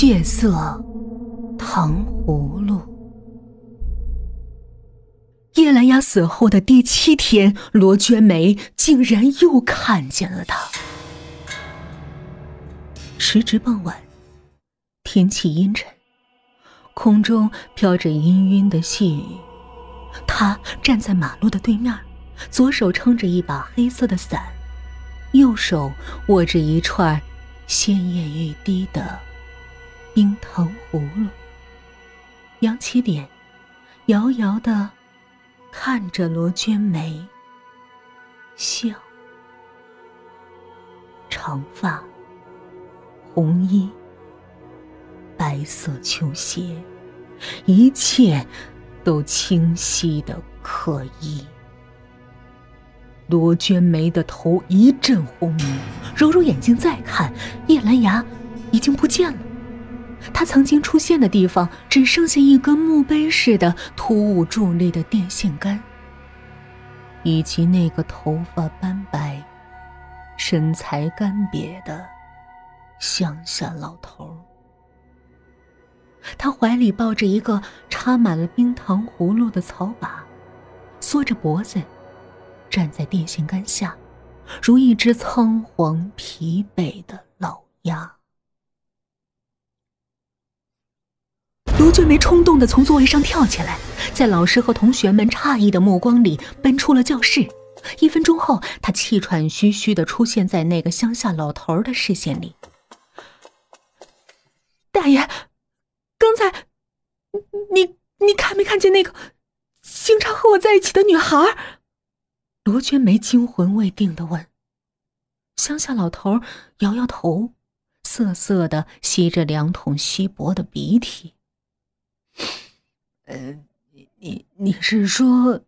血色糖葫芦。叶兰雅死后的第七天，罗娟梅竟然又看见了他。时值傍晚，天气阴沉，空中飘着氤氲的细雨。他站在马路的对面，左手撑着一把黑色的伞，右手握着一串鲜艳欲滴的冰糖葫芦，扬起脸，遥遥的。看着罗娟梅笑，长发，红衣，白色球鞋，一切都清晰的可疑。罗娟梅的头一阵轰鸣，揉揉眼睛再看，叶兰芽已经不见了。他曾经出现的地方，只剩下一根墓碑似的突兀伫立的电线杆，以及那个头发斑白、身材干瘪的乡下老头。他怀里抱着一个插满了冰糖葫芦的草把，缩着脖子，站在电线杆下，如一只仓皇疲惫的老鸭。罗娟梅冲动的从座位上跳起来，在老师和同学们诧异的目光里奔出了教室。一分钟后，她气喘吁吁的出现在那个乡下老头的视线里。大爷，刚才你你看没看见那个经常和我在一起的女孩？罗娟梅惊魂未定的问。乡下老头摇摇头，涩涩的吸着两桶稀薄的鼻涕。呃，你你你是说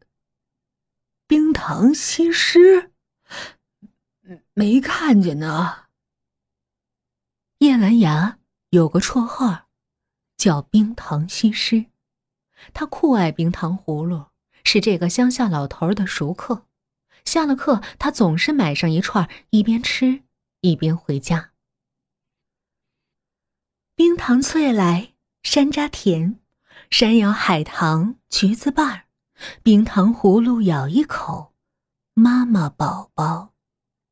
冰糖西施？没看见呢。叶兰芽有个绰号，叫冰糖西施。她酷爱冰糖葫芦，是这个乡下老头的熟客。下了课，他总是买上一串，一边吃一边回家。冰糖脆来，山楂甜。山药海棠，橘子瓣儿，冰糖葫芦咬一口，妈妈宝宝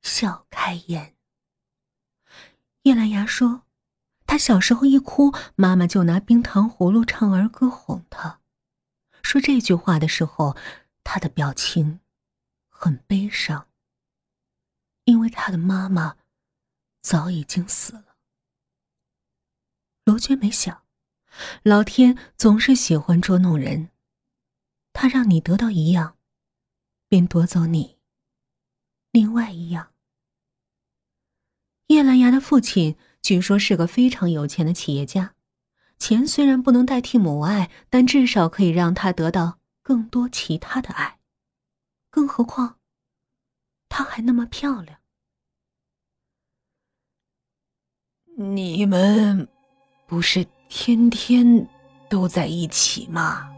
笑开颜。叶兰芽说：“她小时候一哭，妈妈就拿冰糖葫芦唱儿歌哄她。说这句话的时候，她的表情很悲伤，因为她的妈妈早已经死了。”罗娟没想。老天总是喜欢捉弄人，他让你得到一样，便夺走你另外一样。叶兰芽的父亲据说是个非常有钱的企业家，钱虽然不能代替母爱，但至少可以让他得到更多其他的爱。更何况，她还那么漂亮。你们不是？天天都在一起吗？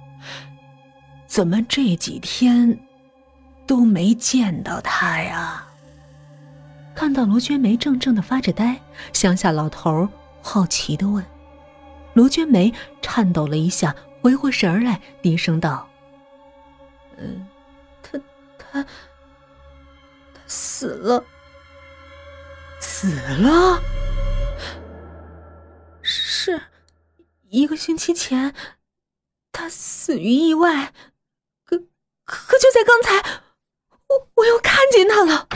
怎么这几天都没见到他呀？看到罗娟梅怔怔的发着呆，乡下老头好奇的问。罗娟梅颤抖了一下，回过神来，低声道：“嗯，他他他死了，死了。”一个星期前，他死于意外，可可就在刚才，我我又看见他了。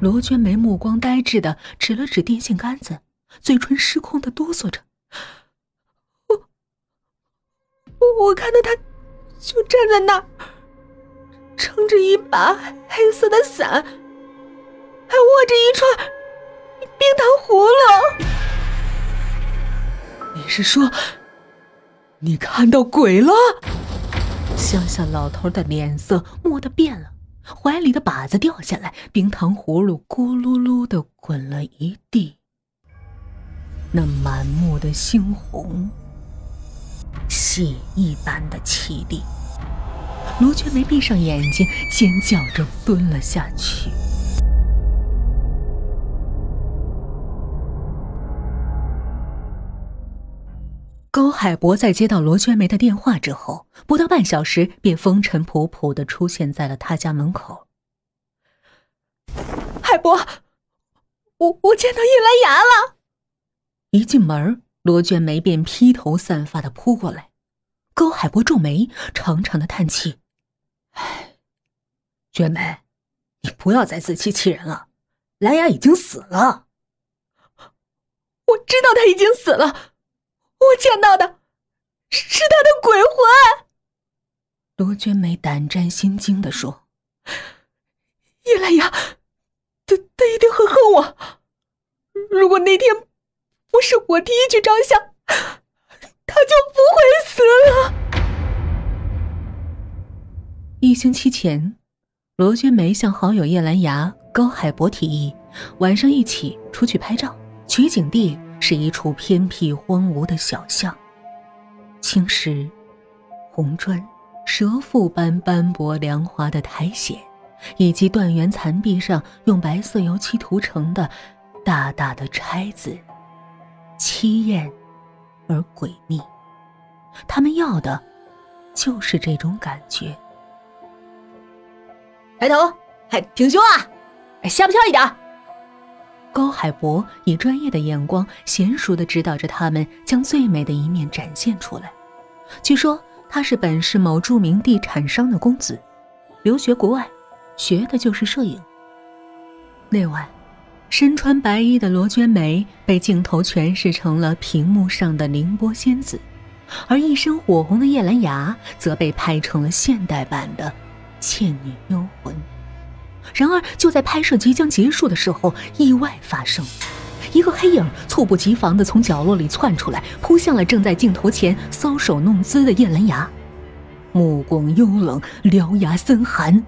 罗娟梅目光呆滞的指了指电线杆子，嘴唇失控的哆嗦着。我我我看到他，就站在那儿，撑着一把黑色的伞，还握着一串冰糖葫芦。你是说，你看到鬼了？乡下老头的脸色蓦地变了，怀里的靶子掉下来，冰糖葫芦咕噜噜的滚了一地。那满目的猩红，血一般的凄厉。罗娟梅闭上眼睛，尖叫着蹲了下去。高海博在接到罗娟梅的电话之后，不到半小时便风尘仆仆的出现在了他家门口。海博，我我见到叶兰芽了。一进门，罗娟梅便披头散发的扑过来。高海波皱眉，长长的叹气：“唉，娟梅，你不要再自欺欺人了。兰芽已经死了。我知道他已经死了。”我见到的是他的鬼魂。罗娟梅胆战心惊的说：“叶兰芽，他他一定很恨我。如果那天不是我第一去照相，他就不会死了。”一星期前，罗娟梅向好友叶兰芽、高海博提议，晚上一起出去拍照，取景地。是一处偏僻荒芜的小巷，青石、红砖、蛇腹般斑驳凉滑的苔藓，以及断垣残壁上用白色油漆涂成的大大的钗字，凄艳而诡秘。他们要的，就是这种感觉。抬头，还挺胸啊！哎，下不跳一点。高海博以专业的眼光，娴熟的指导着他们，将最美的一面展现出来。据说他是本市某著名地产商的公子，留学国外，学的就是摄影。那晚，身穿白衣的罗娟梅被镜头诠释成了屏幕上的凌波仙子，而一身火红的叶兰芽则被拍成了现代版的倩女幽魂。然而，就在拍摄即将结束的时候，意外发生。一个黑影猝不及防地从角落里窜出来，扑向了正在镜头前搔首弄姿的叶兰芽，目光幽冷，獠牙森寒。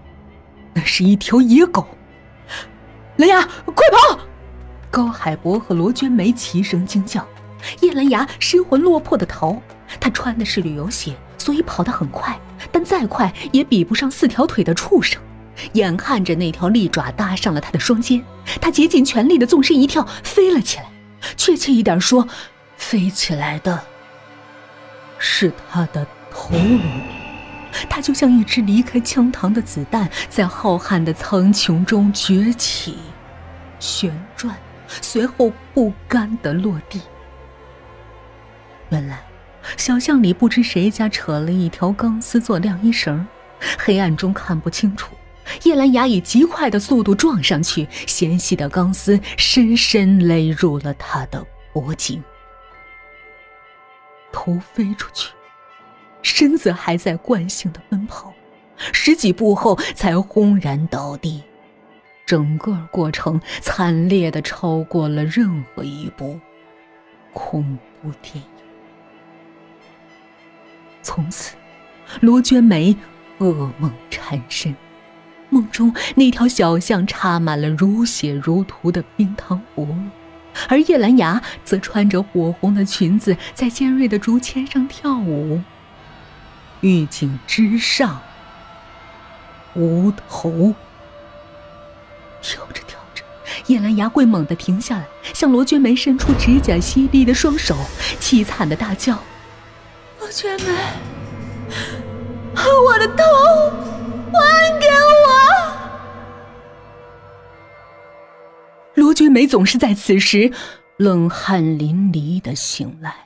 那是一条野狗。兰芽，快跑！高海博和罗娟梅齐声惊叫。叶兰芽失魂落魄地逃。她穿的是旅游鞋，所以跑得很快，但再快也比不上四条腿的畜生。眼看着那条利爪搭上了他的双肩，他竭尽全力的纵身一跳，飞了起来。确切一点说，飞起来的是他的头颅。他就像一只离开枪膛的子弹，在浩瀚的苍穹中崛起、旋转，随后不甘的落地。原来，小巷里不知谁家扯了一条钢丝做晾衣绳，黑暗中看不清楚。叶兰芽以极快的速度撞上去，纤细的钢丝深深勒入了他的脖颈，头飞出去，身子还在惯性的奔跑，十几步后才轰然倒地。整个过程惨烈的超过了任何一部恐怖电影。从此，罗娟梅噩梦缠身。梦中那条小巷插满了如血如荼的冰糖葫芦，而叶兰芽则穿着火红的裙子在尖锐的竹签上跳舞。玉颈之上，无头。跳着跳着，叶兰芽会猛地停下来，向罗娟梅伸出指甲犀利的双手，凄惨的大叫：“罗娟梅，把我的头还给我！”君梅总是在此时冷汗淋漓的醒来。